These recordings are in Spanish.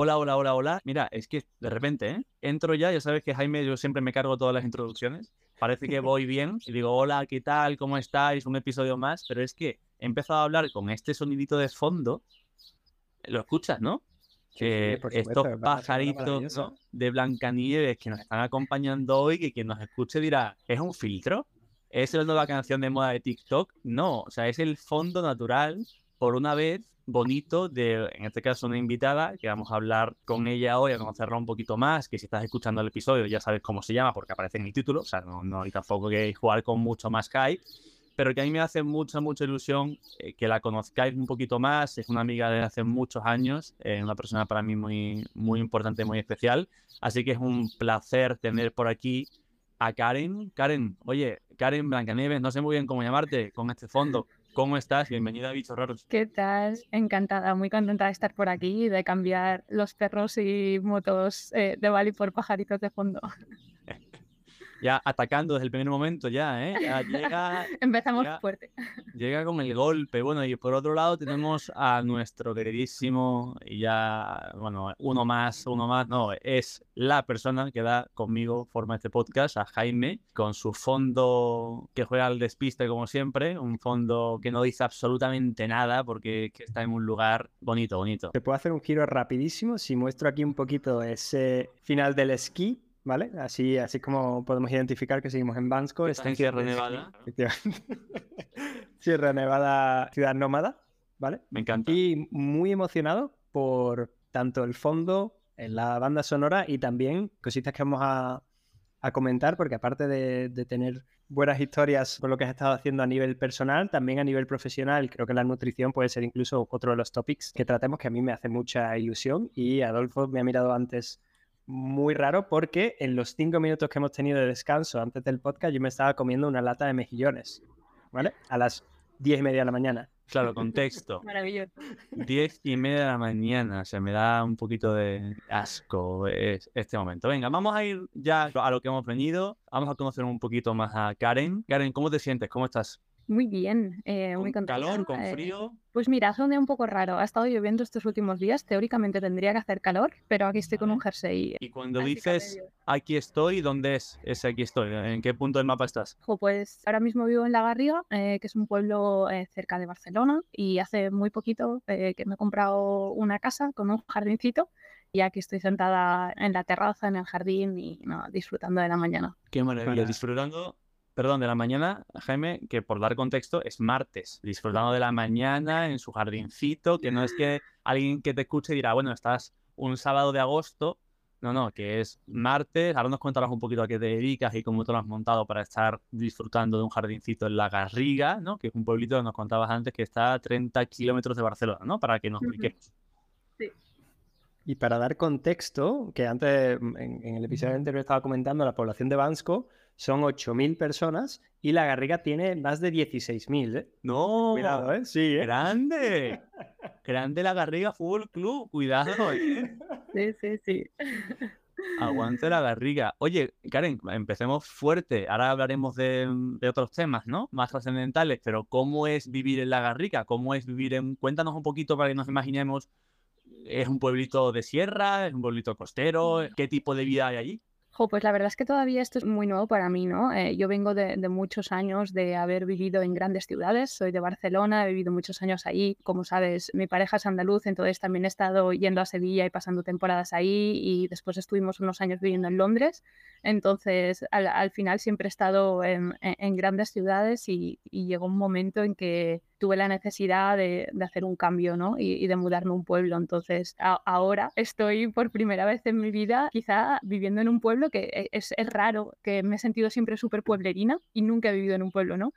Hola, hola, hola, hola. Mira, es que de repente, ¿eh? Entro ya, ya sabes que Jaime, yo siempre me cargo todas las introducciones. Parece que voy bien y digo, hola, ¿qué tal? ¿Cómo estáis? Un episodio más, pero es que he empezado a hablar con este sonidito de fondo. Lo escuchas, ¿no? Que estos pajaritos de Blancanieves que nos están acompañando hoy, que quien nos escuche dirá, ¿es un filtro? ¿Es la nueva canción de moda de TikTok? No, o sea, es el fondo natural, por una vez, bonito de, en este caso, una invitada, que vamos a hablar con ella hoy, a conocerla un poquito más, que si estás escuchando el episodio ya sabes cómo se llama porque aparece en el título, o sea, no, no hay tampoco que jugar con mucho más hype, pero que a mí me hace mucha, mucha ilusión eh, que la conozcáis un poquito más, es una amiga de hace muchos años, es una persona para mí muy, muy importante, muy especial, así que es un placer tener por aquí a Karen. Karen, oye, Karen Blancanieves, no sé muy bien cómo llamarte con este fondo. ¿Cómo estás? Bienvenida a Bichos Raros. ¿Qué tal? Encantada, muy contenta de estar por aquí y de cambiar los perros y motos eh, de Bali por pajaritos de fondo. ya atacando desde el primer momento, ya, ¿eh? Ya llega. Empezamos fuerte. Llega con el golpe. Bueno, y por otro lado tenemos a nuestro queridísimo, y ya, bueno, uno más, uno más, no, es la persona que da conmigo, forma este podcast, a Jaime, con su fondo que juega al despiste, como siempre, un fondo que no dice absolutamente nada porque está en un lugar bonito, bonito. Te puedo hacer un giro rapidísimo si muestro aquí un poquito ese final del esquí ¿vale? Así, así como podemos identificar que seguimos en Bansko. Está en Sierra Nevada. Sierra Nevada, ciudad nómada, ¿vale? Me encanta. Y muy emocionado por tanto el fondo, en la banda sonora y también cositas que vamos a, comentar, porque aparte de, de, tener buenas historias por lo que has estado haciendo a nivel personal, también a nivel profesional, creo que la nutrición puede ser incluso otro de los topics que tratemos que a mí me hace mucha ilusión y Adolfo me ha mirado antes muy raro porque en los cinco minutos que hemos tenido de descanso antes del podcast yo me estaba comiendo una lata de mejillones, ¿vale? A las diez y media de la mañana. Claro, contexto. Maravilloso. Diez y media de la mañana, o sea, me da un poquito de asco este momento. Venga, vamos a ir ya a lo que hemos venido. Vamos a conocer un poquito más a Karen. Karen, ¿cómo te sientes? ¿Cómo estás? Muy bien, eh, muy ¿Con calor, con eh, frío? pues mira, hace un día un poco raro. Ha estado lloviendo estos últimos días. Teóricamente tendría que hacer calor, pero aquí estoy con un jersey. Y cuando dices aquí estoy, ¿dónde es ese aquí estoy? ¿En qué punto del mapa estás? pues ahora mismo vivo en La Garriga, eh, que es un pueblo cerca de Barcelona, y hace muy poquito que me he comprado una casa con un jardincito y aquí estoy sentada en la terraza, en el jardín y disfrutando de la mañana. Qué maravilla, disfrutando perdón, de la mañana, Jaime, que por dar contexto es martes, disfrutando de la mañana en su jardincito, que no es que alguien que te escuche dirá, bueno, estás un sábado de agosto, no, no, que es martes, ahora nos contarás un poquito a qué te dedicas y cómo te lo has montado para estar disfrutando de un jardincito en La Garriga, ¿no? Que es un pueblito que nos contabas antes que está a 30 kilómetros de Barcelona, ¿no? Para que nos expliquemos. Sí. Y para dar contexto, que antes en, el episodio anterior estaba comentando, la población de Bansko son 8.000 personas y la Garriga tiene más de 16.000, ¿eh? No, cuidado, ¿eh? Sí, ¿eh? Grande. Grande la Garriga Fútbol Club, cuidado, ¿eh? Sí, sí, sí. Aguante la Garriga. Oye, Karen, empecemos fuerte. Ahora hablaremos de, de otros temas, ¿no? Más trascendentales, pero ¿cómo es vivir en la Garriga? ¿Cómo es vivir en... Cuéntanos un poquito para que nos imaginemos. ¿Es un pueblito de sierra? ¿Es un pueblito costero? ¿Qué tipo de vida hay allí? pues la verdad es que todavía esto es muy nuevo para mí, ¿no? Eh, yo vengo de, muchos años de haber vivido en grandes ciudades, soy de Barcelona, he vivido muchos años ahí, como sabes, mi pareja es andaluz, entonces también he estado yendo a Sevilla y pasando temporadas ahí y después estuvimos unos años viviendo en Londres, entonces al, final siempre he estado en, grandes ciudades y llegó un momento en que tuve la necesidad de, hacer un cambio, ¿no? Y, de mudarme a un pueblo. Entonces, ahora estoy por primera vez en mi vida quizá viviendo en un pueblo que e, es, raro, que me he sentido siempre súper pueblerina y nunca he vivido en un pueblo, ¿no?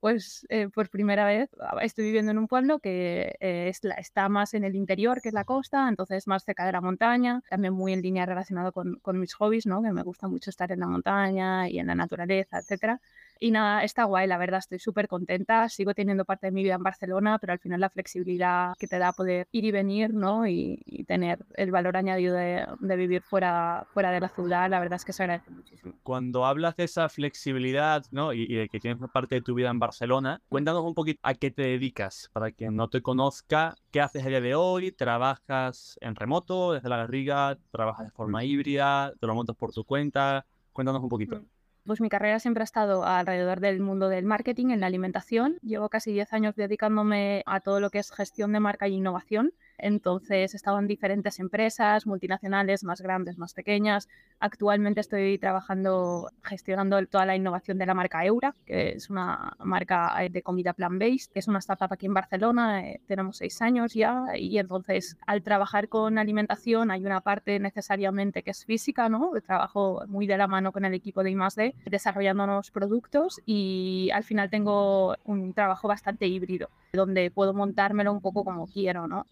Pues eh, por primera vez ah, estoy viviendo en un pueblo que eh, está más en el interior, que es la costa, entonces más cerca de la montaña, también muy en línea relacionado con, con mis hobbies, ¿no? Que me gusta mucho estar en la montaña y en la naturaleza, etcétera Y nada, está guay, la verdad, estoy súper contenta. Sigo teniendo parte de mi vida en Barcelona, pero al final la flexibilidad que te da poder ir y venir, ¿no? Y, tener el valor añadido de, vivir fuera, fuera de la ciudad, la verdad es que se agradece muchísimo. Cuando hablas de esa flexibilidad, ¿no? Y, de que tienes parte de tu vida en Barcelona, cuéntanos un poquito a qué te dedicas, para quien no te conozca, qué haces el día de hoy, trabajas en remoto, desde la garriga, trabajas de forma híbrida, te lo montas por tu cuenta, cuéntanos un poquito. Mm. Pues mi carrera siempre ha estado alrededor del mundo del marketing en la alimentación. Llevo casi 10 años dedicándome a todo lo que es gestión de marca e innovación. Entonces he estado en diferentes empresas, multinacionales, más grandes, más pequeñas. Actualmente estoy trabajando, gestionando toda la innovación de la marca Eura, que es una marca eh, de comida plant-based, que es una startup aquí en Barcelona. Eh, tenemos seis años ya y entonces al trabajar con alimentación hay una parte necesariamente que es física, ¿no? Trabajo muy de la mano con el equipo de I+.D. desarrollando nuevos productos y al final tengo un trabajo bastante híbrido, donde puedo montármelo un poco como quiero, ¿no?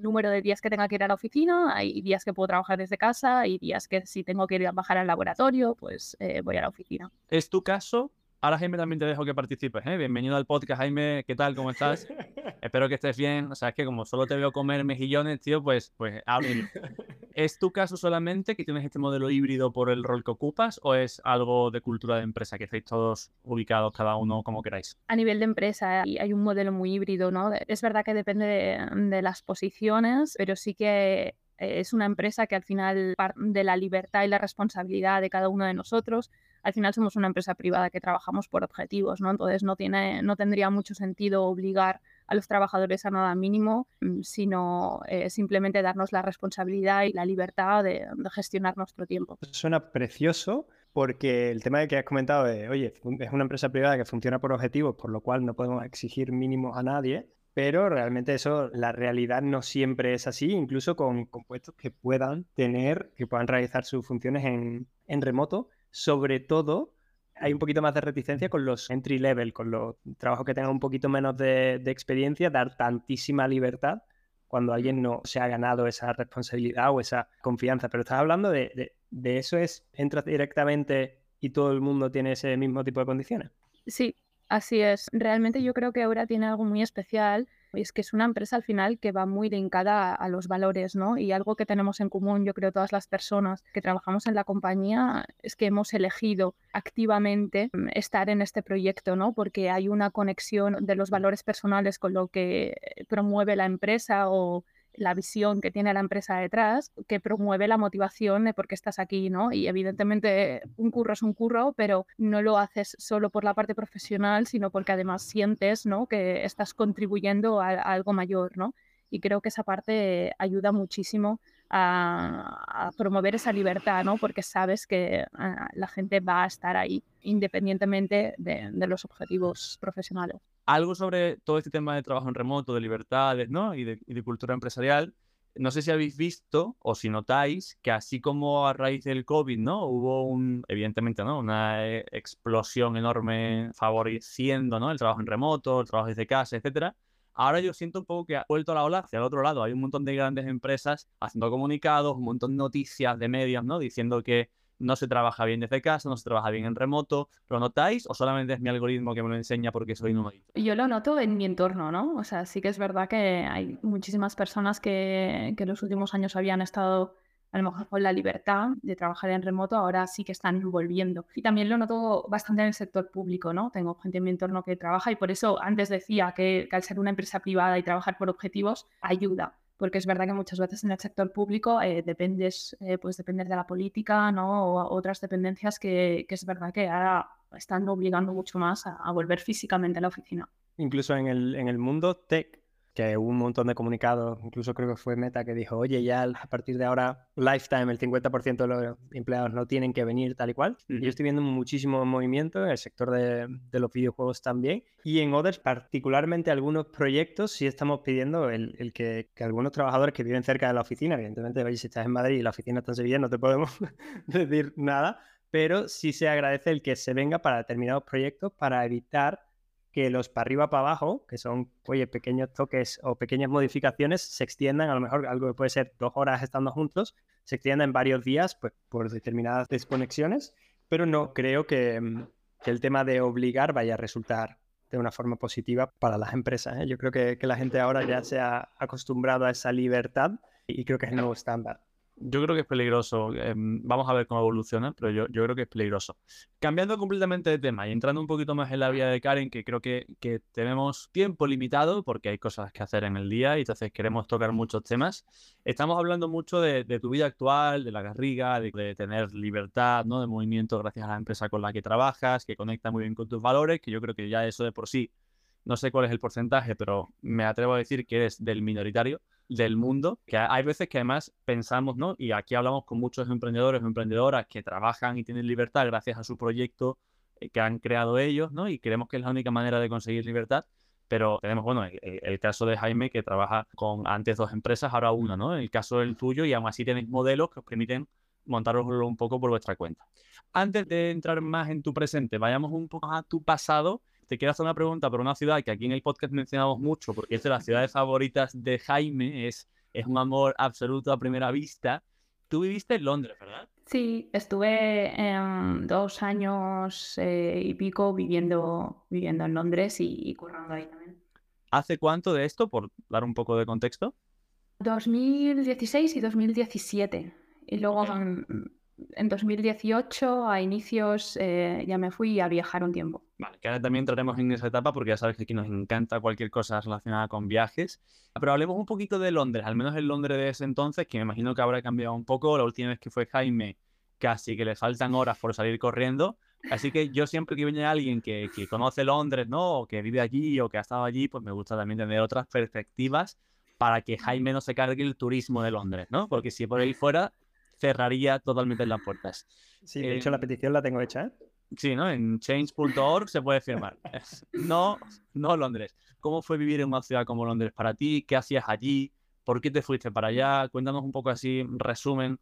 Número de días que tenga que ir a la oficina, hay días que puedo trabajar desde casa, hay días que si tengo que ir a bajar al laboratorio, pues eh, voy a la oficina. ¿Es tu caso? Ahora Jaime también te dejo que participes. ¿eh? Bienvenido al podcast, Jaime. ¿Qué tal? ¿Cómo estás? Espero que estés bien. O sea, es que como solo te veo comer mejillones, tío, pues, pues ¿Es tu caso solamente que tienes este modelo híbrido por el rol que ocupas o es algo de cultura de empresa que estáis todos ubicados cada uno como queráis? A nivel de empresa hay un modelo muy híbrido, ¿no? Es verdad que depende de las posiciones, pero sí que es una empresa que al final de la libertad y la responsabilidad de cada uno de nosotros al final somos una empresa privada que trabajamos por objetivos, ¿no? Entonces no, tiene, no tendría mucho sentido obligar a los trabajadores a nada mínimo, mm, sino eh, simplemente darnos la responsabilidad y la libertad de, gestionar nuestro tiempo. Suena precioso porque el tema de que has comentado de, oye, es una empresa privada que funciona por objetivos, por lo cual no podemos exigir mínimos a nadie, pero realmente eso, la realidad no siempre es así, incluso con compuestos que puedan tener, que puedan realizar sus funciones en, en remoto, sobre todo hay un poquito más de reticencia con los entry level, con los trabajos que tengan un poquito menos de, experiencia, dar tantísima libertad cuando alguien no se ha ganado esa responsabilidad o esa confianza. Pero estás hablando de, de eso es, entras directamente y todo el mundo tiene ese mismo tipo de condiciones. Sí, así es. Realmente yo creo que ahora tiene algo muy especial es que es una empresa al final que va muy dedicada a, los valores, ¿no? Y algo que tenemos en común, yo creo, todas las personas que trabajamos en la compañía, es que hemos elegido activamente mm, estar en este proyecto, ¿no? Porque hay una conexión de los valores personales con lo que promueve la empresa o la visión que tiene la empresa detrás, que promueve la motivación de por qué estás aquí, ¿no? Y evidentemente un curro es un curro, pero no lo haces solo por la parte profesional, sino porque además sientes, ¿no? Que estás contribuyendo a, algo mayor, ¿no? Y creo que esa parte ayuda muchísimo a, promover esa libertad, ¿no? Porque sabes que ah, la gente va a estar ahí independientemente de los objetivos profesionales algo sobre todo este tema de trabajo en remoto, de libertades, ¿no? Y de, cultura empresarial. No sé si habéis visto o si notáis que así como a raíz del COVID, ¿no? Hubo un, evidentemente, ¿no? Una eh, explosión enorme favoreciendo, ¿no? El trabajo en remoto, el trabajo desde casa, etcétera. Ahora yo siento un poco que ha vuelto la ola hacia el otro lado. Hay un montón de grandes empresas haciendo comunicados, un montón de noticias de medios, ¿no? Diciendo que no se trabaja bien desde casa, no se trabaja bien en remoto. ¿Lo notáis o solamente es mi algoritmo que me lo enseña porque soy numerito? Yo lo noto en mi entorno, ¿no? O sea, sí que es verdad que hay muchísimas personas que, que en los últimos años habían estado a lo mejor con la libertad de trabajar en remoto, ahora sí que están volviendo. Y también lo noto bastante en el sector público, ¿no? Tengo gente en mi entorno que trabaja y por eso antes decía que, al ser una empresa privada y trabajar por objetivos, ayuda porque es verdad que muchas veces en el sector público eh, dependes, eh, pues depender de la política, ¿no? O otras dependencias que, que, es verdad que ahora están obligando mucho más a, a, volver físicamente a la oficina. Incluso en el, en el mundo tech, que hubo un montón de comunicados, incluso creo que fue Meta que dijo, oye, ya a partir de ahora, lifetime, el 50% de los empleados no tienen que venir tal y cual. Yo estoy viendo muchísimo movimiento en el sector de, de, los videojuegos también. Y en Others, particularmente algunos proyectos, sí estamos pidiendo el, el que, que, algunos trabajadores que viven cerca de la oficina, evidentemente, si estás en Madrid y la oficina está en Sevilla, no te podemos decir nada, pero sí se agradece el que se venga para determinados proyectos para evitar que los para arriba, para abajo, que son, oye, pequeños toques o pequeñas modificaciones, se extiendan, a lo mejor algo que puede ser dos horas estando juntos, se extiendan en varios días pues, por determinadas desconexiones, pero no creo que, mm, que el tema de obligar vaya a resultar de una forma positiva para las empresas. ¿eh? Yo creo que, que la gente ahora ya se ha acostumbrado a esa libertad y creo que es el nuevo estándar. Yo creo que es peligroso. Em, vamos a ver cómo evoluciona, pero yo, creo que es peligroso. Cambiando completamente de tema y entrando un poquito más en la vida de Karen, que creo que, tenemos tiempo limitado porque hay cosas que hacer en el día y entonces queremos tocar muchos temas. Estamos hablando mucho de, de tu vida actual, de la garriga, de, de, tener libertad, ¿no? de movimiento gracias a la empresa con la que trabajas, que conecta muy bien con tus valores, que yo creo que ya eso de por sí, no sé cuál es el porcentaje, pero me atrevo a decir que eres del minoritario del mundo, que hay veces que además pensamos, ¿no? Y aquí hablamos con muchos emprendedores o emprendedoras que trabajan y tienen libertad gracias a su proyecto eh, que han creado ellos, ¿no? Y creemos que es la única manera de conseguir libertad. Pero tenemos, bueno, el, caso de Jaime que trabaja con antes dos empresas, ahora una, ¿no? El caso del tuyo y aún así tenéis modelos que os permiten montaroslo un poco por vuestra cuenta. Antes de entrar más en tu presente, vayamos un poco a tu pasado te quiero hacer una pregunta por una ciudad que aquí en el podcast mencionamos mucho, porque es de las ciudades favoritas de Jaime, es, es un amor absoluto a primera vista. Tú viviste en Londres, ¿verdad? Sí, estuve dos años eh, y pico viviendo, viviendo en Londres y, y currando ahí también. ¿Hace cuánto de esto, por dar un poco de contexto? 2016 y 2017. Y luego en 2018, a inicios, eh, ya me fui a viajar un tiempo. Vale, que ahora también entraremos en esa etapa porque ya sabes que aquí nos encanta cualquier cosa relacionada con viajes. Pero hablemos un poquito de Londres, al menos el Londres de ese entonces, que me imagino que habrá cambiado un poco. La última vez que fue Jaime, casi que le faltan horas por salir corriendo. Así que yo siempre que viene alguien que, que conoce Londres, ¿no? O que vive allí o que ha estado allí, pues me gusta también tener otras perspectivas para que Jaime no se cargue el turismo de Londres, ¿no? Porque si por ahí fuera cerraría totalmente las puertas. Sí, de hecho la petición la tengo hecha. ¿eh? Sí, ¿no? En change.org se puede firmar. No, no Londres. ¿Cómo fue vivir en una ciudad como Londres para ti? ¿Qué hacías allí? ¿Por qué te fuiste para allá? Cuéntanos un poco así, resumen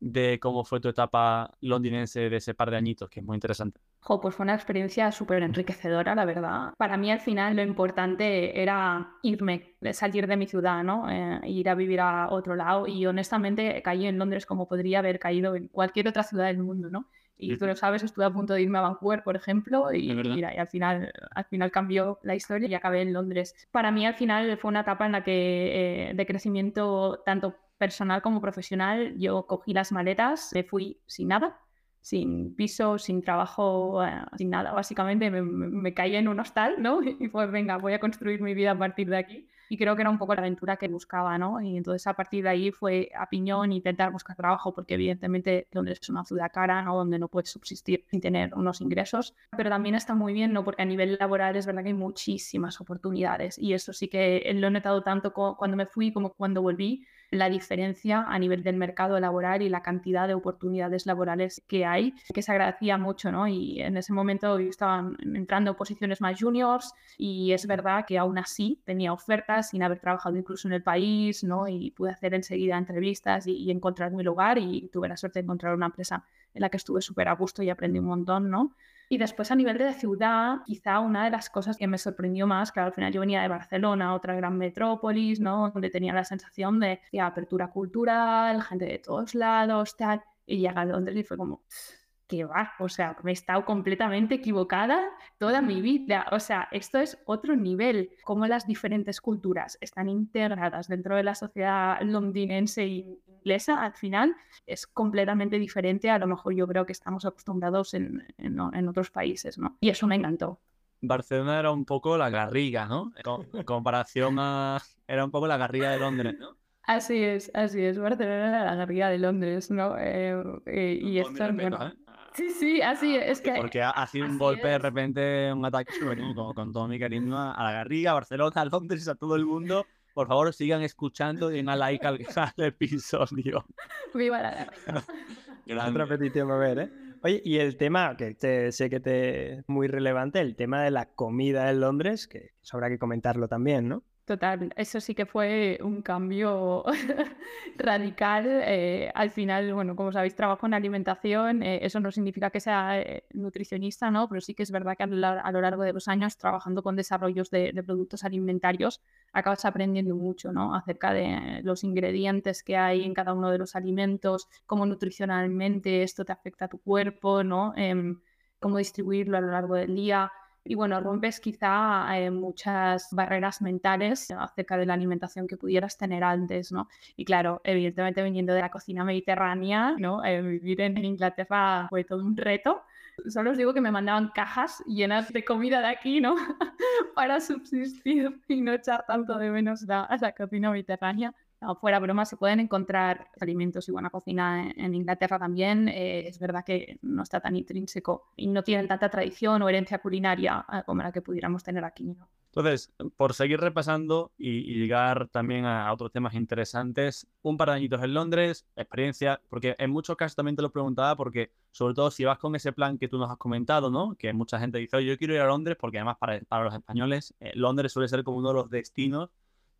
de cómo fue tu etapa londinense de ese par de añitos, que es muy interesante. Jo, pues fue una experiencia súper enriquecedora, la verdad. Para mí al final lo importante era irme, salir de mi ciudad, ¿no? Eh, ir a vivir a otro lado y honestamente caí en Londres como podría haber caído en cualquier otra ciudad del mundo, ¿no? Y tú lo sabes, estuve a punto de irme a Vancouver, por ejemplo, y, mira, y al, final, al final cambió la historia y acabé en Londres. Para mí al final fue una etapa en la que eh, de crecimiento tanto personal como profesional, yo cogí las maletas, me fui sin nada, sin piso, sin trabajo, eh, sin nada. Básicamente me, me, caí en un hostal, ¿no? Y pues venga, voy a construir mi vida a partir de aquí. Y creo que era un poco la aventura que buscaba, ¿no? Y entonces a partir de ahí fue a piñón intentar buscar trabajo, porque evidentemente Londres es una ciudad cara, ¿no? Donde no puedes subsistir sin tener unos ingresos. Pero también está muy bien, ¿no? Porque a nivel laboral es verdad que hay muchísimas oportunidades. Y eso sí que lo he notado tanto cuando me fui como cuando volví la diferencia a nivel del mercado laboral y la cantidad de oportunidades laborales que hay, que se agradecía mucho, ¿no? Y en ese momento estaban entrando posiciones más juniors y es verdad que aún así tenía ofertas sin haber trabajado incluso en el país, ¿no? Y pude hacer enseguida entrevistas y, y encontrar mi lugar y tuve la suerte de encontrar una empresa en la que estuve súper a gusto y aprendí un montón, ¿no? Y después a nivel de ciudad, quizá una de las cosas que me sorprendió más, que al final yo venía de Barcelona, otra gran metrópolis, ¿no? Donde tenía la sensación de, apertura cultural, gente de todos lados, tal. Y llegué a Londres y fue como, que va, o sea, me he estado completamente equivocada toda mi vida. O sea, esto es otro nivel, cómo las diferentes culturas están integradas dentro de la sociedad londinense e inglesa, al final es completamente diferente a lo mejor yo creo que estamos acostumbrados en, en, otros países, ¿no? Y eso me encantó. Barcelona era un poco la garriga, ¿no? En comparación a... Era un poco la garriga de Londres, ¿no? Así es, así es. Barcelona era la garriga de Londres, ¿no? Eh, eh, y esto, bueno, ¿eh? Sí, sí, así es que. Porque ha sido un golpe de repente, un ataque con, con, todo mi cariño a la Garriga, a Barcelona, a Londres, a todo el mundo. Por favor, sigan escuchando y den a like al, episodio. Viva la Garriga. Otra petición a ver, ¿eh? Oye, y el tema, que sé que te es muy relevante, el tema de la comida en Londres, que habrá que comentarlo también, ¿no? Total, eso sí que fue un cambio radical. Eh, al final, bueno, como sabéis, trabajo en alimentación. Eh, eso no significa que sea eh, nutricionista, ¿no? Pero sí que es verdad que a lo, largo de los años, trabajando con desarrollos de, productos alimentarios, acabas aprendiendo mucho, ¿no? Acerca de los ingredientes que hay en cada uno de los alimentos, cómo nutricionalmente esto te afecta a tu cuerpo, ¿no? Em, cómo distribuirlo a lo largo del día. Y bueno, rompes quizá eh, muchas barreras mentales acerca de la alimentación que pudieras tener antes, ¿no? Y claro, evidentemente viniendo de la cocina mediterránea, ¿no? Eh, vivir en Inglaterra fue todo un reto. Solo os digo que me mandaban cajas llenas de comida de aquí, ¿no? Para subsistir y no echar tanto de menos la, la cocina mediterránea fuera broma, se pueden encontrar alimentos y buena cocina en, Inglaterra también. Eh, es verdad que no está tan intrínseco y no tienen tanta tradición o herencia culinaria eh, como la que pudiéramos tener aquí. Entonces, por seguir repasando y, llegar también a, otros temas interesantes, un par de añitos en Londres, experiencia, porque en muchos casos también te lo preguntaba, porque sobre todo si vas con ese plan que tú nos has comentado, ¿no? Que mucha gente dice, Oye, yo quiero ir a Londres, porque además para, para los españoles, eh, Londres suele ser como uno de los destinos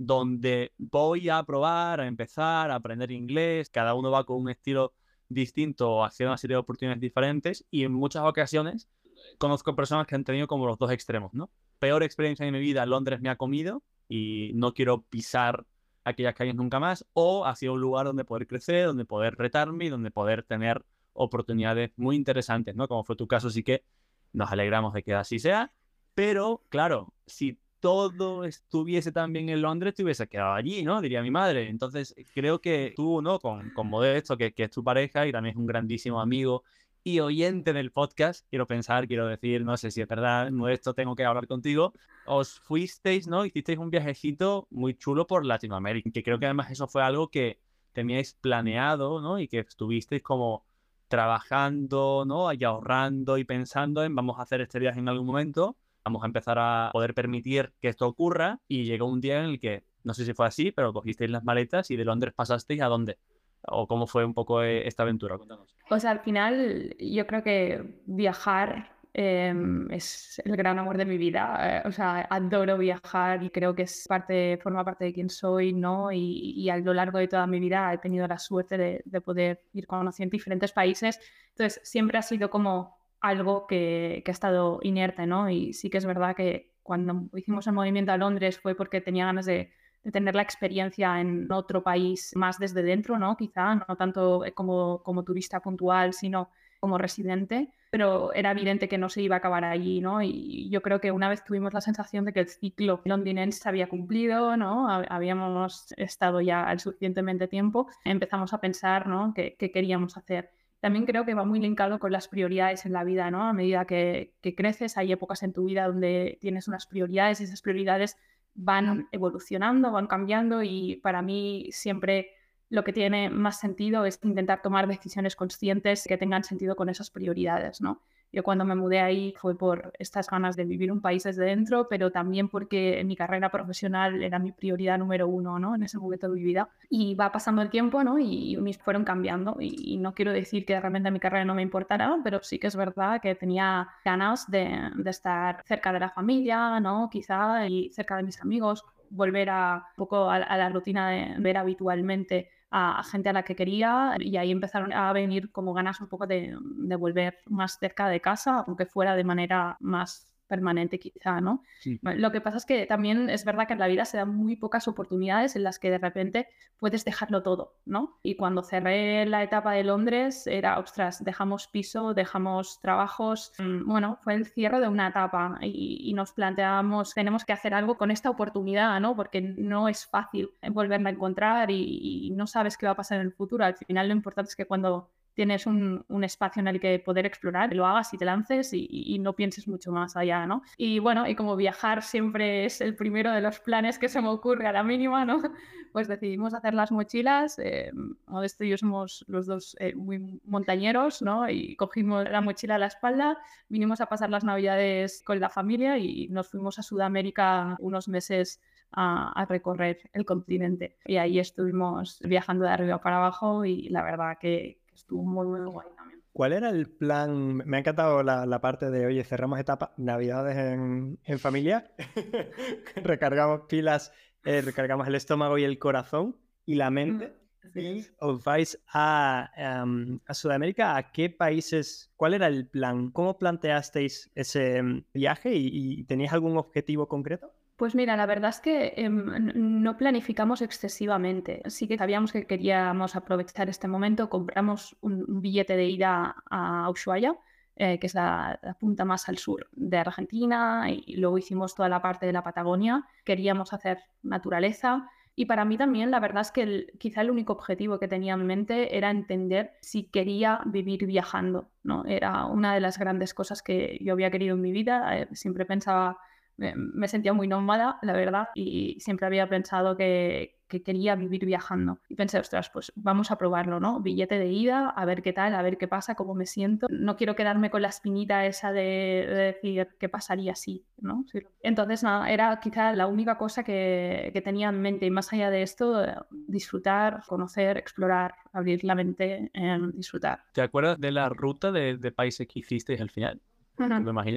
donde voy a probar, a empezar, a aprender inglés, cada uno va con un estilo distinto, haciendo una serie de oportunidades diferentes y en muchas ocasiones conozco personas que han tenido como los dos extremos, ¿no? Peor experiencia en mi vida, Londres me ha comido y no quiero pisar aquellas calles nunca más, o ha sido un lugar donde poder crecer, donde poder retarme y donde poder tener oportunidades muy interesantes, ¿no? Como fue tu caso, sí que nos alegramos de que así sea, pero claro, si todo estuviese también en Londres, te hubiese quedado allí, ¿no? Diría mi madre. Entonces, creo que tú, ¿no? Con, con Modesto, que, que es tu pareja y también es un grandísimo amigo y oyente del podcast, quiero pensar, quiero decir, no sé si es verdad, Modesto, tengo que hablar contigo, os fuisteis, ¿no? Hicisteis un viajecito muy chulo por Latinoamérica, que creo que además eso fue algo que teníais planeado, ¿no? Y que estuvisteis como trabajando, ¿no? Y ahorrando y pensando en vamos a hacer este viaje en algún momento vamos a empezar a poder permitir que esto ocurra y llegó un día en el que, no sé si fue así, pero cogisteis las maletas y de Londres pasasteis a dónde? ¿O cómo fue un poco eh, esta aventura? Cuéntanos. Pues al final yo creo que viajar em, es el gran amor de mi vida. Eh, o sea, adoro viajar y creo que es parte, forma parte de quién soy, ¿no? Y, y a lo largo de toda mi vida he tenido la suerte de, de, poder ir conociendo diferentes países. Entonces, siempre ha sido como algo que, ha estado inerte, ¿no? Y sí que es verdad que cuando hicimos el movimiento a Londres fue porque tenía ganas de, tener la experiencia en otro país más desde dentro, ¿no? Quizá, no tanto como, como turista puntual, sino como residente, pero era evidente que no se iba a acabar allí, ¿no? Y yo creo que una vez tuvimos la sensación de que el ciclo londinense se había cumplido, ¿no? Habíamos estado ya el suficientemente tiempo, empezamos a pensar, ¿no? ¿Qué, qué queríamos hacer? También creo que va muy linkado con las prioridades en la vida, ¿no? A medida que, creces, hay épocas en tu vida donde tienes unas prioridades y esas prioridades van evolucionando, van cambiando y para mí siempre lo que tiene más sentido es intentar tomar decisiones conscientes que tengan sentido con esas prioridades, ¿no? Yo cuando me mudé ahí fue por estas ganas de vivir un país desde dentro, pero también porque mi carrera profesional era mi prioridad número uno, ¿no? En ese momento de mi vida. Y va pasando el tiempo, ¿no? Y mis fueron cambiando. Y, no quiero decir que realmente mi carrera no me importara, pero sí que es verdad que tenía ganas de, de estar cerca de la familia, ¿no? Quizá, y cerca de mis amigos, volver a un poco a, a la rutina de ver habitualmente a, gente a la que quería y ahí empezaron a venir como ganas un poco de, volver más cerca de casa, aunque fuera de manera más permanente quizá, ¿no? Lo que pasa es que también es verdad que en la vida se dan muy pocas oportunidades en las que de repente puedes dejarlo todo, ¿no? Y cuando cerré la etapa de Londres era, ostras, dejamos piso, dejamos trabajos, mm, bueno, fue el cierre de una etapa y, nos planteábamos, tenemos que hacer algo con esta oportunidad, ¿no? Porque no es fácil volverla a encontrar y, y no sabes qué va a pasar en el futuro. Al final lo importante es que cuando tienes un, espacio en el que poder explorar, lo hagas y te lances y, no pienses mucho más allá, ¿no? Y bueno, y como viajar siempre es el primero de los planes que se me ocurre a la mínima, ¿no? Pues decidimos hacer las mochilas. Eh, Modesto y yo somos los dos eh, muy montañeros, ¿no? Y cogimos la mochila a la espalda, vinimos a pasar las navidades con la familia y nos fuimos a Sudamérica unos meses a, a, recorrer el continente. Y ahí estuvimos viajando de arriba para abajo y la verdad que, estuvo muy, muy guay también. ¿Cuál era el plan? Me ha encantado la, parte de, oye, cerramos etapa, navidades en, familia, recargamos pilas, eh, recargamos el estómago y el corazón y la mente. Y os vais a, em, a, Sudamérica. ¿A qué países? ¿Cuál era el plan? ¿Cómo planteasteis ese em, viaje y, y teníais algún objetivo concreto? Pues mira, la verdad es que em, no planificamos excesivamente. Sí que sabíamos que queríamos aprovechar este momento. Compramos un, billete de ida a Ushuaia eh, que es la, la, punta más al sur de Argentina, y luego hicimos toda la parte de la Patagonia. Queríamos hacer naturaleza. Y para mí también, la verdad es que el, quizá el único objetivo que tenía en mente era entender si quería vivir viajando. ¿no? Era una de las grandes cosas que yo había querido en mi vida. Eh, siempre pensaba me, sentía muy nómada, la verdad, y siempre había pensado que, quería vivir viajando. Y pensé, ostras, pues vamos a probarlo, ¿no? Billete de ida, a ver qué tal, a ver qué pasa, cómo me siento. No quiero quedarme con la espinita esa de, decir qué pasaría si, ¿no? Entonces, nada, era quizá la única cosa que, tenía en mente. Y más allá de esto, disfrutar, conocer, explorar, abrir la mente, en disfrutar. ¿Te acuerdas de la ruta de, países que hicisteis al final?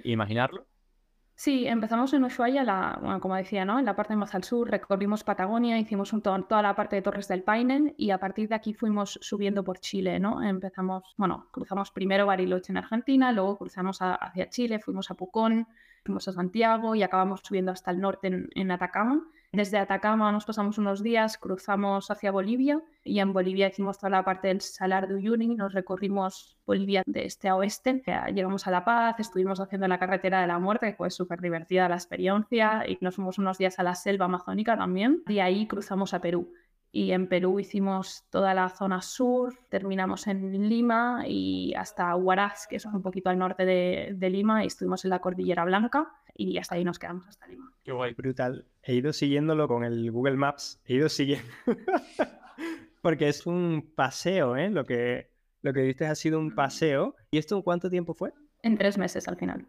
¿Imaginarlo? Sí, empezamos en Ushuaia, la, como decía, ¿no? en la parte más al sur, recorrimos Patagonia, hicimos un toda la parte de Torres del Paine y a partir de aquí fuimos subiendo por Chile, ¿no? Empezamos, bueno, cruzamos primero Bariloche en Argentina, luego cruzamos hacia Chile, fuimos a Pucón, fuimos a Santiago y acabamos subiendo hasta el norte en Atacama desde Atacama nos pasamos unos días, cruzamos hacia Bolivia y en Bolivia hicimos toda la parte del Salar de Uyuni, nos recorrimos Bolivia de este a oeste, llegamos a La Paz, estuvimos haciendo la carretera de la muerte, que fue súper divertida la experiencia, y nos fuimos unos días a la selva amazónica también, y ahí cruzamos a Perú. Y en Perú hicimos toda la zona sur, terminamos en Lima y hasta Huaraz, que es un poquito al norte de, de Lima, y estuvimos en la Cordillera Blanca y hasta ahí nos quedamos hasta Lima. Qué guay. Brutal. He ido siguiéndolo con el Google Maps. He ido siguiendo. Porque es un paseo, ¿eh? Lo que, lo que viste ha sido un paseo. ¿Y esto cuánto tiempo fue? En tres meses al final.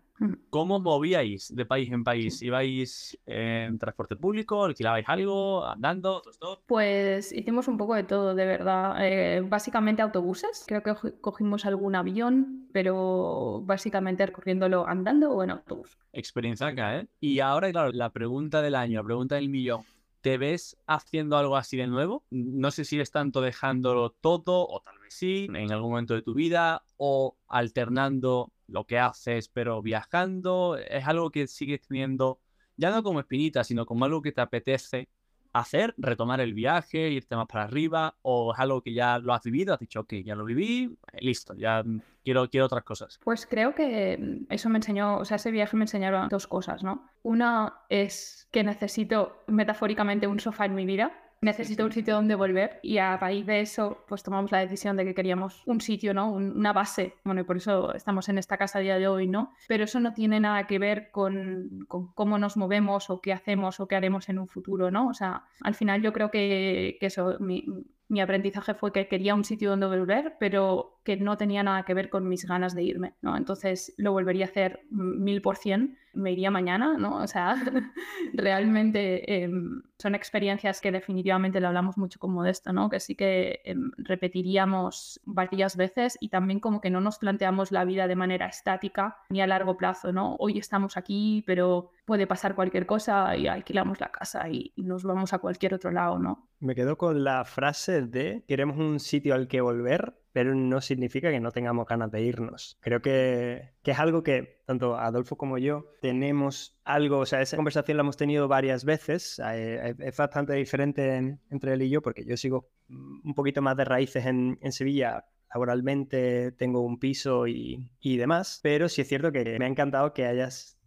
¿Cómo movíais de país en país? ¿Ibais en transporte público? ¿Alquilabais algo? ¿Andando? ¿Todo Pues hicimos un poco de todo, de verdad. Eh, básicamente autobuses. Creo que cogimos algún avión, pero básicamente recorriéndolo andando o en autobús. Experiencia acá, ¿eh? Y ahora, claro, la pregunta del año, la pregunta del millón. ¿Te ves haciendo algo así de nuevo? No sé si es tanto dejándolo todo, o tal vez sí, en algún momento de tu vida, o alternando lo que haces, pero viajando. Es algo que sigues teniendo, ya no como espinita, sino como algo que te apetece hacer, retomar el viaje, irte más para arriba, o es algo que ya lo has vivido, has dicho, ok, ya lo viví, listo, ya quiero, quiero otras cosas. Pues creo que eso me enseñó, o sea, ese viaje me enseñaron dos cosas, ¿no? Una es que necesito metafóricamente un sofá en mi vida, necesito un sitio donde volver y a raíz de eso pues tomamos la decisión de que queríamos un sitio, ¿no? una base, bueno, y por eso estamos en esta casa a día de hoy, ¿no? Pero eso no tiene nada que ver con, con cómo nos movemos o qué hacemos o qué haremos en un futuro, ¿no? O sea, al final yo creo que, que eso, mi, mi aprendizaje fue que quería un sitio donde volver, pero que no tenía nada que ver con mis ganas de irme, ¿no? Entonces lo volvería a hacer mil por cien, me iría mañana, ¿no? O sea, realmente em, son experiencias que definitivamente le hablamos mucho como de esto, ¿no? Que sí que em, repetiríamos varias veces y también como que no nos planteamos la vida de manera estática ni a largo plazo, ¿no? Hoy estamos aquí, pero puede pasar cualquier cosa y alquilamos la casa y, nos vamos a cualquier otro lado, ¿no? Me quedo con la frase de queremos un sitio al que volver, pero no significa que no tengamos ganas de irnos. Creo que, que, es algo que tanto Adolfo como yo tenemos algo, o sea, esa conversación la hemos tenido varias veces, eh, es bastante diferente entre él y yo porque yo sigo un poquito más de raíces en, Sevilla, laboralmente tengo un piso y, y, demás, pero sí es cierto que me ha encantado que hayas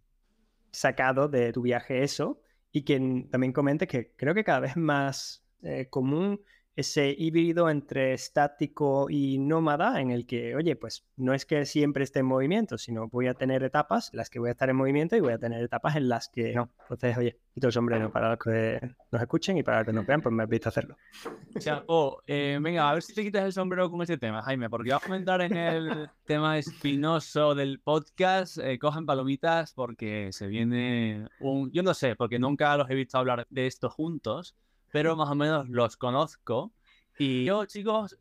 sacado de tu viaje eso y que también comentes que creo que cada vez más eh, común ese híbrido entre estático y nómada en el que, oye, pues no es que siempre esté en movimiento, sino voy a tener etapas en las que voy a estar en movimiento y voy a tener etapas en las que no. Entonces, oye, quito el sombrero para los que nos escuchen y para los que nos vean, pues me has visto hacerlo. O sea, oh, eh, venga, a ver si te quitas el sombrero con ese tema, Jaime, porque voy a comentar en el tema espinoso del podcast. Eh, cojan palomitas porque se viene un... Yo no sé, porque nunca los he visto hablar de esto juntos pero más o menos los conozco. Y yo, chicos,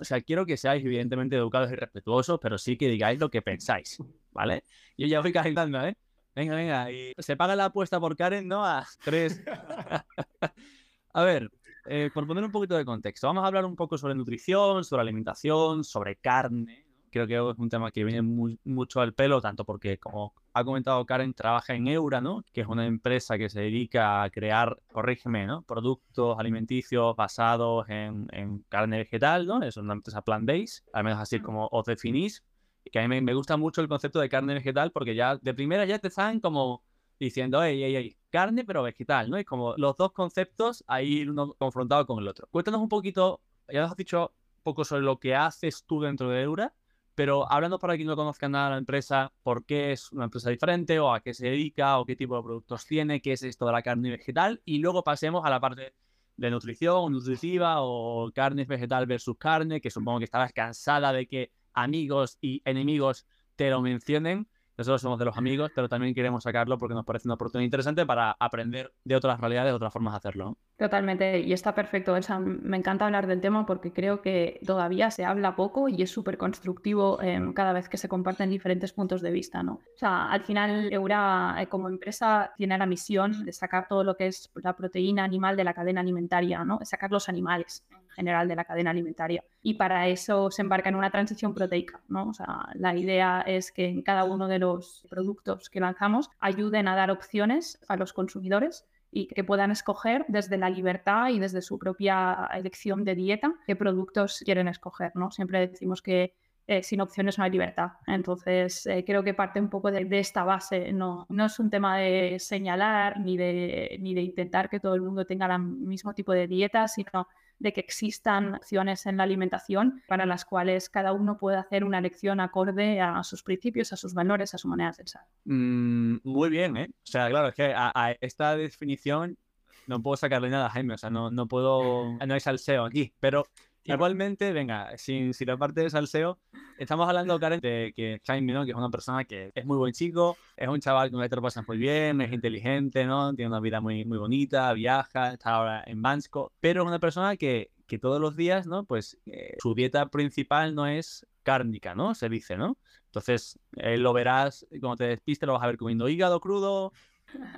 o sea, quiero que seáis evidentemente educados y respetuosos, pero sí que digáis lo que pensáis, ¿vale? Yo ya voy calentando, ¿eh? Venga, venga, y se paga la apuesta por Karen, ¿no? A tres. a ver, eh, por poner un poquito de contexto, vamos a hablar un poco sobre nutrición, sobre alimentación, sobre carne, creo que es un tema que viene mucho al pelo, tanto porque, como ha comentado Karen, trabaja en Eura, ¿no? Que es una empresa que se dedica a crear, corrígeme, ¿no? Productos alimenticios basados en, carne vegetal, ¿no? Es una empresa plant-based, al menos así como os definís. que a mí me, gusta mucho el concepto de carne vegetal porque ya de primera ya te están como diciendo, hey, hey, hey, carne pero vegetal, ¿no? Es como los dos conceptos ahí uno confrontado con el otro. Cuéntanos un poquito, ya nos has dicho un poco sobre lo que haces tú dentro de Eura, pero hablando para quien no conozca nada de la empresa, ¿por qué es una empresa diferente o a qué se dedica o qué tipo de productos tiene? ¿Qué es esto de la carne vegetal? Y luego pasemos a la parte de nutrición, nutritiva o carne vegetal versus carne, que supongo que estabas cansada de que amigos y enemigos te lo mencionen. Nosotros somos de los amigos, pero también queremos sacarlo porque nos parece una oportunidad interesante para aprender de otras realidades, de otras formas de hacerlo. Totalmente, y está perfecto. Me encanta hablar del tema porque creo que todavía se habla poco y es súper constructivo em, cada vez que se comparten diferentes puntos de vista. ¿no? O sea, al final, Eura eh, como empresa tiene la misión de sacar todo lo que es la proteína animal de la cadena alimentaria, ¿no? sacar los animales general de la cadena alimentaria. Y para eso se embarca en una transición proteica. ¿no? O sea, la idea es que en cada uno de los productos que lanzamos ayuden a dar opciones a los consumidores y que puedan escoger desde la libertad y desde su propia elección de dieta qué productos quieren escoger, ¿no? Siempre decimos que eh, sin opciones no hay libertad. Entonces, eh, creo que parte un poco de, esta base. No, no es un tema de señalar ni de, ni de intentar que todo el mundo tenga el mismo tipo de dieta, sino de que existan opciones en la alimentación para las cuales cada uno puede hacer una elección acorde a sus principios, a sus valores, a su manera de pensar. Mm, muy bien, ¿eh? O sea, claro, es que a, esta definición no puedo sacarle nada a Jaime, o sea, no, no puedo, no hay salseo aquí, pero Igualmente, venga, sin, sin la parte de salseo, estamos hablando, Karen, de que Jaime, ¿no? Que es una persona que es muy buen chico, es un chaval que te lo pasas muy bien, es inteligente, ¿no? Tiene una vida muy, muy bonita, viaja, está ahora en Bansko, pero es una persona que, que todos los días, ¿no? Pues eh, su dieta principal no es cárnica, ¿no? Se dice, ¿no? Entonces, eh, lo verás, cuando te despistes, lo vas a ver comiendo hígado crudo,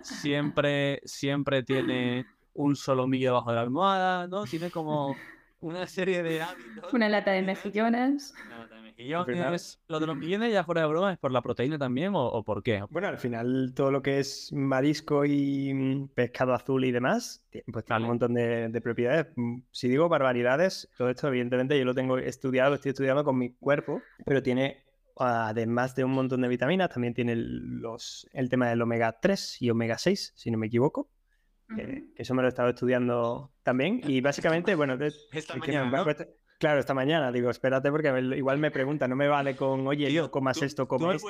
siempre, siempre tiene un solomillo debajo de la almohada, ¿no? Tiene como una serie de hábitos. Una lata de mejillones. Una lata de mejillones. Lo de los millones, ya fuera de broma, ¿es por la proteína también o, por qué? Bueno, al final todo lo que es marisco y mm, pescado azul y demás, pues tiene un montón de, propiedades. Mm, si digo barbaridades, todo esto evidentemente yo lo tengo estudiado, lo estoy estudiando con mi cuerpo, pero tiene además de un montón de vitaminas, también tiene los, el tema del omega 3 y omega 6, si no me equivoco que, eso me lo he estado estudiando también. Y básicamente, bueno, esta mañana, claro, esta mañana, digo, espérate porque igual me pregunta, no me vale con, oye, tío, comas esto, comas esto.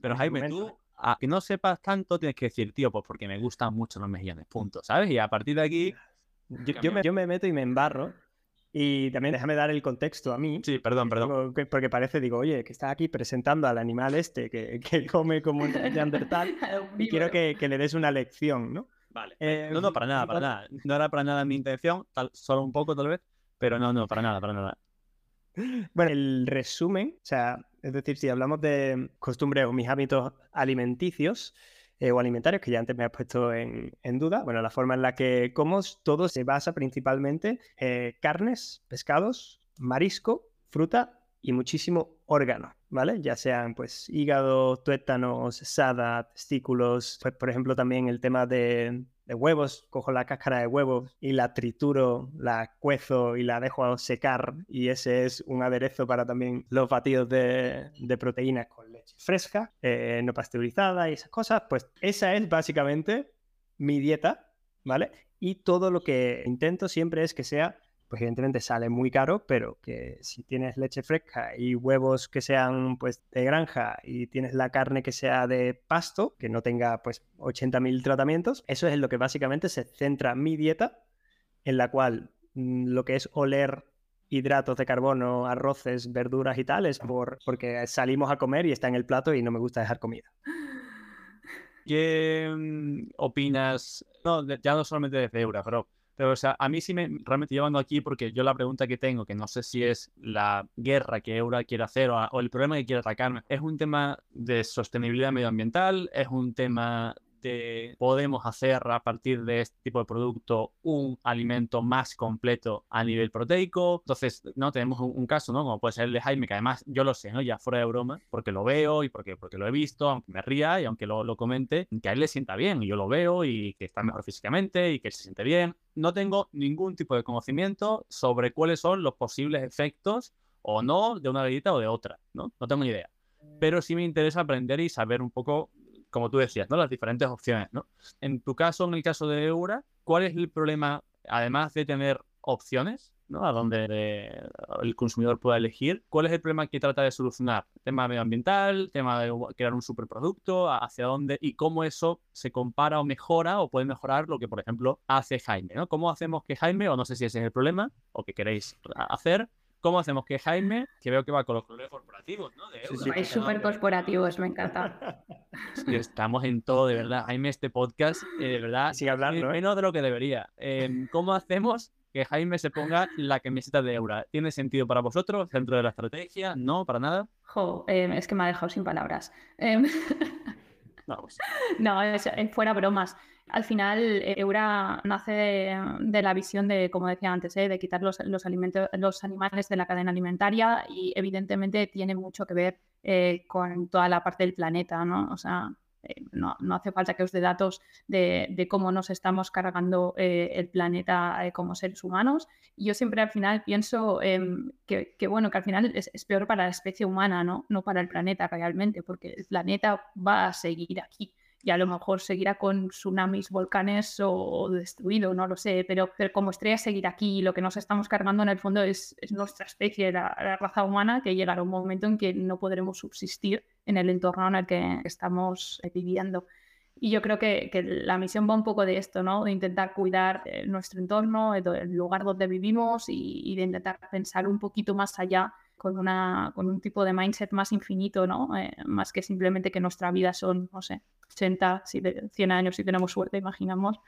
Pero Jaime, tú, a que no sepas tanto, tienes que decir, tío, pues porque me gustan mucho los mejillones, punto, ¿sabes? Y a partir de aquí... Yo, me, yo me meto y me embarro y también déjame dar el contexto a mí. Sí, perdón, perdón. Porque parece, digo, oye, que está aquí presentando al animal este que, que come como un neandertal y quiero que, que, le des una lección, ¿no? Vale. Eh, no, no, para nada, para nada. No era para nada mi intención, tal, solo un poco tal vez, pero no, no, para nada, para nada. Bueno, el resumen, o sea, es decir, si hablamos de costumbres o mis hábitos alimenticios eh, o alimentarios, que ya antes me has puesto en, duda, bueno, la forma en la que como todo se basa principalmente en carnes, pescados, marisco, fruta y muchísimo órgano, ¿vale? Ya sean pues hígado, tuétanos, sada, testículos, pues por ejemplo también el tema de, huevos, cojo la cáscara de huevos y la trituro, la cuezo y la dejo secar y ese es un aderezo para también los batidos de, proteínas con leche fresca, eh, no pasteurizada y esas cosas, pues esa es básicamente mi dieta, ¿vale? Y todo lo que intento siempre es que sea pues evidentemente sale muy caro, pero que si tienes leche fresca y huevos que sean pues de granja y tienes la carne que sea de pasto, que no tenga pues 80.000 tratamientos, eso es en lo que básicamente se centra mi dieta, en la cual mm, lo que es oler hidratos de carbono, arroces, verduras y tal, es por, porque salimos a comer y está en el plato y no me gusta dejar comida. ¿Qué mm, opinas? No, ya no solamente de Eura, pero pero, o sea, a mí sí me realmente llevando aquí porque yo la pregunta que tengo, que no sé si es la guerra que Eura quiere hacer o, el problema que quiere atacarme, es un tema de sostenibilidad medioambiental, es un tema podemos hacer a partir de este tipo de producto un alimento más completo a nivel proteico. Entonces, no tenemos un, caso, ¿no? Como puede ser el de Jaime, que además yo lo sé, ¿no? Ya fuera de broma, porque lo veo y porque, porque lo he visto, aunque me ría y aunque lo, lo comente, que a él le sienta bien y yo lo veo y que está mejor físicamente y que se siente bien. No tengo ningún tipo de conocimiento sobre cuáles son los posibles efectos o no de una dieta o de otra, ¿no? No tengo ni idea. pero sí me interesa aprender y saber un poco, como tú decías, ¿no? Las diferentes opciones, ¿no? En tu caso, en el caso de Eura, ¿cuál es el problema, además de tener opciones, ¿no? A donde eh, el consumidor pueda elegir. ¿Cuál es el problema que trata de solucionar? Tema medioambiental, tema de crear un superproducto, hacia dónde y cómo eso se compara o mejora o puede mejorar lo que, por ejemplo, hace Jaime, ¿no? ¿Cómo hacemos que Jaime, o no sé si ese es el problema o que queréis hacer, ¿Cómo hacemos que Jaime, que veo que va con los colores corporativos, ¿no? De sí, súper corporativos, me encanta. estamos en todo, de verdad. Jaime, este podcast, eh, de verdad, sigue hablando. ¿eh? Menos de lo que debería. Em, ¿Cómo hacemos que Jaime se ponga la camiseta de Eura. ¿Tiene sentido para vosotros dentro de la estrategia? ¿No? ¿Para nada? Jo, em, es que me ha dejado sin palabras. Em, Vamos. no, eh, fuera bromas. Al final, eh, Eura nace de, la visión de, como decía antes, eh, de quitar los, alimentos, los animales de la cadena alimentaria y evidentemente tiene mucho que ver con toda la parte del planeta, ¿no? O sea, eh, no, hace falta que os dé datos de, cómo nos estamos cargando eh, el planeta eh, como seres humanos. Yo siempre al final pienso que, bueno, que al final es, es, peor para la especie humana, ¿no? no para el planeta realmente, porque el planeta va a seguir aquí y a lo mejor seguirá con tsunamis, volcanes o, destruido, no lo sé, pero, pero, como estrella seguir aquí. Lo que nos estamos cargando en el fondo es, nuestra especie, la, raza humana, que llegará un momento en que no podremos subsistir en el entorno en el que estamos eh, viviendo. Y yo creo que, la misión va un poco de esto, ¿no? De intentar cuidar eh, nuestro entorno, el lugar donde vivimos y, de intentar pensar un poquito más allá con, una, con un tipo de mindset más infinito, ¿no? Eh, más que simplemente que nuestra vida son, no sé, 80, 100 años si tenemos suerte, imaginamos,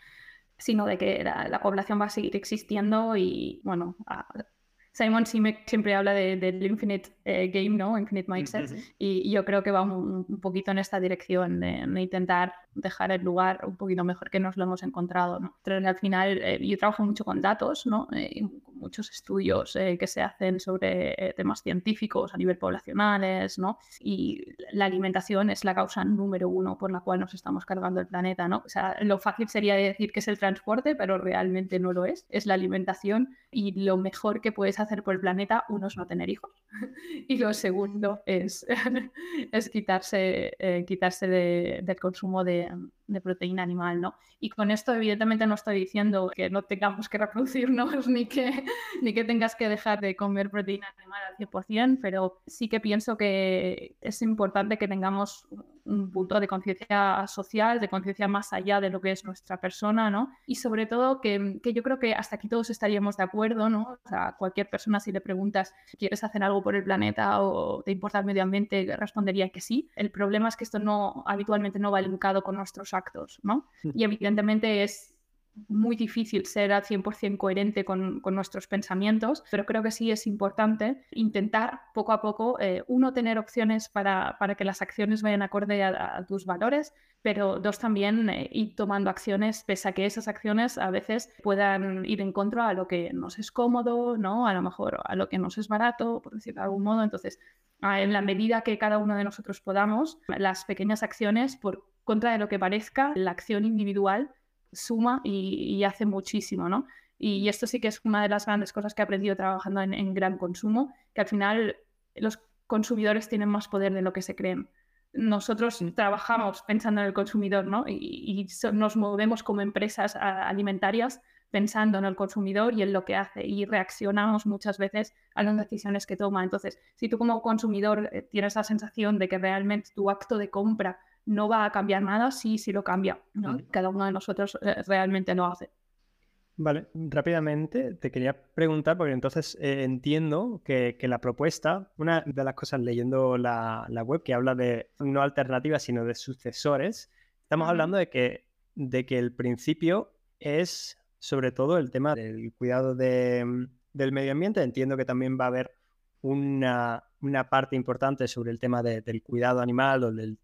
sino de que la, población va a seguir existiendo y, bueno, Simon Simek siempre habla del Infinite eh, Game, ¿no? Infinite Mindset, y, yo creo que va un, poquito en esta dirección de, intentar dejar el lugar un poquito mejor que nos lo hemos encontrado, ¿no? Al final, eh, yo trabajo mucho con datos, ¿no? Eh, muchos estudios eh, que se hacen sobre eh, temas científicos a nivel poblacionales, ¿no? Y la alimentación es la causa número uno por la cual nos estamos cargando el planeta, ¿no? O sea, lo fácil sería decir que es el transporte, pero realmente no lo es. Es la alimentación y lo mejor que puedes hacer por el planeta, uno es no tener hijos. Y lo segundo es, es quitarse, eh, quitarse del consumo de, de proteína animal, ¿no? Y con esto, evidentemente, no estoy diciendo que no tengamos que reproducirnos ni que, ni que tengas que dejar de comer proteína animal al 100%, pero sí que pienso que es importante que tengamos un punto de conciencia social, de conciencia más allá de lo que es nuestra persona, ¿no? Y sobre todo que, que, yo creo que hasta aquí todos estaríamos de acuerdo, ¿no? O sea, cualquier persona si le preguntas, ¿quieres hacer algo por el planeta o te importa el medio ambiente? respondería que sí. El problema es que esto no habitualmente no va linkado con nuestros Mm. Y evidentemente es muy difícil ser al 100% coherente con, nuestros pensamientos, pero creo que sí es importante intentar poco a poco, eh, uno, tener opciones para, para, que las acciones vayan acorde a, tus valores, pero dos, también eh, ir tomando acciones, pese a que esas acciones a veces puedan ir en contra a lo que nos es cómodo, ¿no? A lo mejor a lo que nos es barato, por decirlo de algún modo. Entonces, en la medida que cada uno de nosotros podamos, las pequeñas acciones por contra de lo que parezca, la acción individual suma y, hace muchísimo, ¿no? Y, esto sí que es una de las grandes cosas que he aprendido trabajando en, gran consumo, que al final los consumidores tienen más poder de lo que se creen. Nosotros trabajamos pensando en el consumidor, ¿no? Y, nos movemos como empresas alimentarias pensando en el consumidor y en lo que hace y reaccionamos muchas veces a las decisiones que toma. Entonces, si tú como consumidor eh, tienes la sensación de que realmente tu acto de compra no va a cambiar nada, sí lo cambia. Cada uno de nosotros eh, realmente lo hace. Vale, rápidamente te quería preguntar, porque entonces eh, entiendo que, la propuesta, una de las cosas leyendo la, web que habla de no alternativas, sino de sucesores, estamos hablando de que, de que el principio es sobre todo el tema del cuidado del medio ambiente. Entiendo que también va a haber una, parte importante sobre el tema del cuidado animal o del,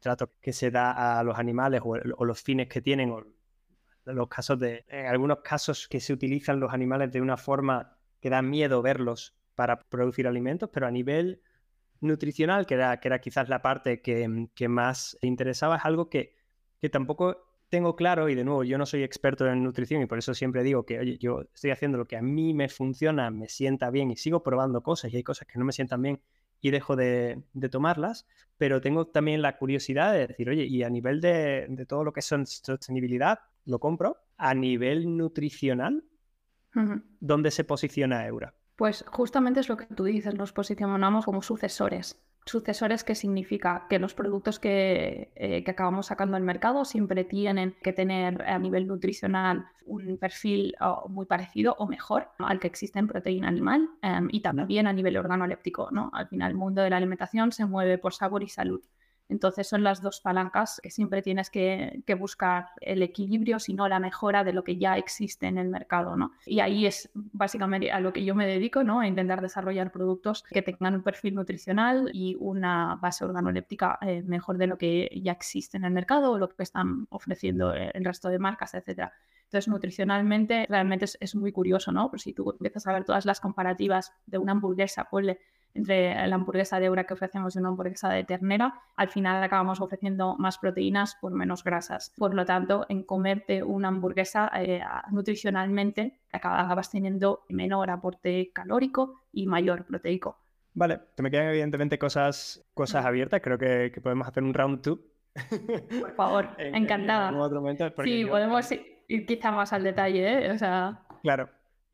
trato que se da a los animales o, los fines que tienen o los casos de, en algunos casos que se utilizan los animales de una forma que da miedo verlos para producir alimentos, pero a nivel nutricional, que era, que era quizás la parte que, que más interesaba, es algo que, que tampoco tengo claro, y de nuevo, yo no soy experto en nutrición y por eso siempre digo que, oye, yo estoy haciendo lo que a mí me funciona, me sienta bien y sigo probando cosas y hay cosas que no me sientan bien y dejo de, tomarlas, pero tengo también la curiosidad de decir, oye, y a nivel de, de todo lo que es sostenibilidad, lo compro. A nivel nutricional, ¿dónde se posiciona Eura? Pues justamente es lo que tú dices, nos posicionamos como sucesores. Sucesores que significa que los productos que, eh, que, acabamos sacando al mercado siempre tienen que tener a nivel nutricional un perfil muy parecido o mejor al que existe en proteína animal em, y también a nivel organoléptico. ¿no? Al final el mundo de la alimentación se mueve por sabor y salud. Entonces son las dos palancas que siempre tienes que, buscar el equilibrio, si no la mejora de lo que ya existe en el mercado, ¿no? Y ahí es básicamente a lo que yo me dedico, ¿no? A intentar desarrollar productos que tengan un perfil nutricional y una base organoléptica eh, mejor de lo que ya existe en el mercado o lo que están ofreciendo el resto de marcas, etcétera. Entonces, nutricionalmente realmente es, muy curioso, ¿no? Pero si tú empiezas a ver todas las comparativas de una hamburguesa, ponle entre la hamburguesa de Eura que ofrecemos y una hamburguesa de ternera, al final acabamos ofreciendo más proteínas por menos grasas. Por lo tanto, en comerte una hamburguesa eh, nutricionalmente acabas teniendo menor aporte calórico y mayor proteico. Vale, te me quedan evidentemente cosas, cosas abiertas. Creo que, podemos hacer un round two. Por favor, encantada. sí, podemos ir quizá más al detalle, ¿eh? O sea... Claro.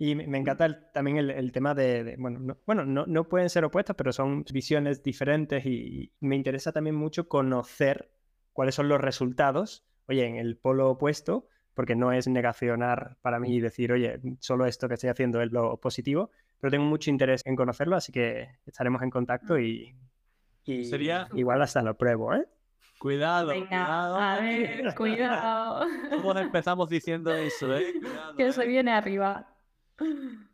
Y me encanta también el, tema de, bueno, no, bueno no, no, pueden ser opuestas, pero son visiones diferentes y, me interesa también mucho conocer cuáles son los resultados, oye, en el polo opuesto, porque no es negacionar para mí y decir, oye, solo esto que estoy haciendo es lo positivo, pero tengo mucho interés en conocerlo, así que estaremos en contacto y, Sería... igual hasta lo pruebo, ¿eh? Cuidado, cuidado. A ver, cuidado. ¿Cómo empezamos diciendo eso, eh? que se viene arriba.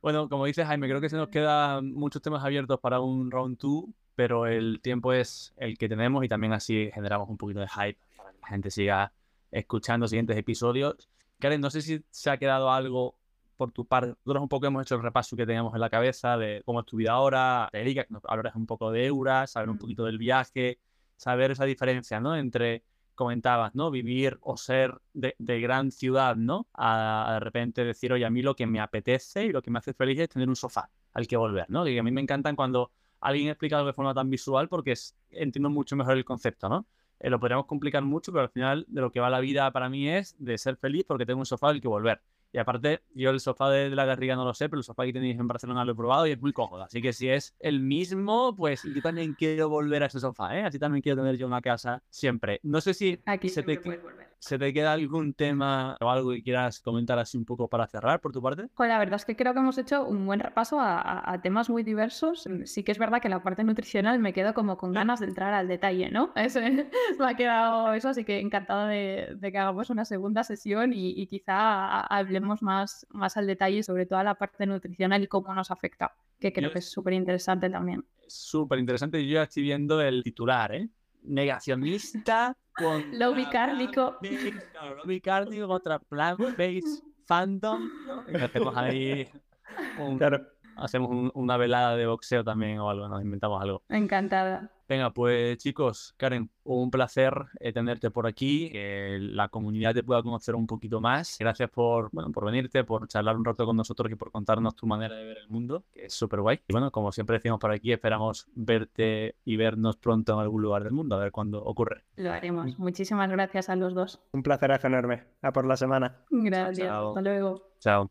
Bueno, como dice Jaime, creo que se nos quedan muchos temas abiertos para un round 2, pero el tiempo es el que tenemos y también así generamos un poquito de hype para que la gente siga escuchando siguientes episodios. Karen, no sé si se ha quedado algo por tu parte. Nosotros un poco hemos hecho el repaso que teníamos en la cabeza de cómo es tu vida ahora, Erika, que nos hablarás un poco de Euras, saber un poquito del viaje, saber esa diferencia, ¿no? Entre comentabas, ¿no? Vivir o ser de, gran ciudad, ¿no? A, de repente decir, oye, a mí lo que me apetece y lo que me hace feliz es tener un sofá al que volver, ¿no? Y a mí me encantan cuando alguien explica algo de forma tan visual porque entiendo mucho mejor el concepto, ¿no? Eh, lo podríamos complicar mucho, pero al final de lo que va la vida para mí es de ser feliz porque tengo un sofá al que volver. Y aparte, yo el sofá de, la Garriga no lo sé, pero el sofá que tenéis en Barcelona lo he probado y es muy cómodo. Así que si es el mismo, pues yo también quiero volver a ese sofá, ¿eh? Así también quiero tener yo una casa siempre. No sé si Aquí se te, ¿Se te queda algún tema o algo que quieras comentar así un poco para cerrar por tu parte? Pues la verdad es que creo que hemos hecho un buen repaso a, temas muy diversos. Sí que es verdad que la parte nutricional me quedo como con ganas de entrar al detalle, ¿no? Eso, me ha quedado eso, así que encantada de, que hagamos una segunda sesión y, quizá hablemos más, más al detalle sobre toda la parte nutricional y cómo nos afecta, que creo que es súper interesante también. Súper interesante. Yo ya estoy viendo el titular, ¿eh? Negacionista con lobby cárnico. lobby cárnico contra plant-based fandom. Y hacemos ahí hacemos una velada de boxeo también o algo, nos inventamos algo. Encantada. Venga, pues chicos, Karen, un placer eh, tenerte por aquí, que la comunidad te pueda conocer un poquito más. Gracias por, bueno, por venirte, por charlar un rato con nosotros y por contarnos tu manera de ver el mundo, que es súper guay. Y bueno, como siempre decimos por aquí, esperamos verte y vernos pronto en algún lugar del mundo, a ver cuándo ocurre. Lo haremos. Muchísimas gracias a los dos. Un placer enorme. A por la semana. Gracias. Hasta luego. Chao.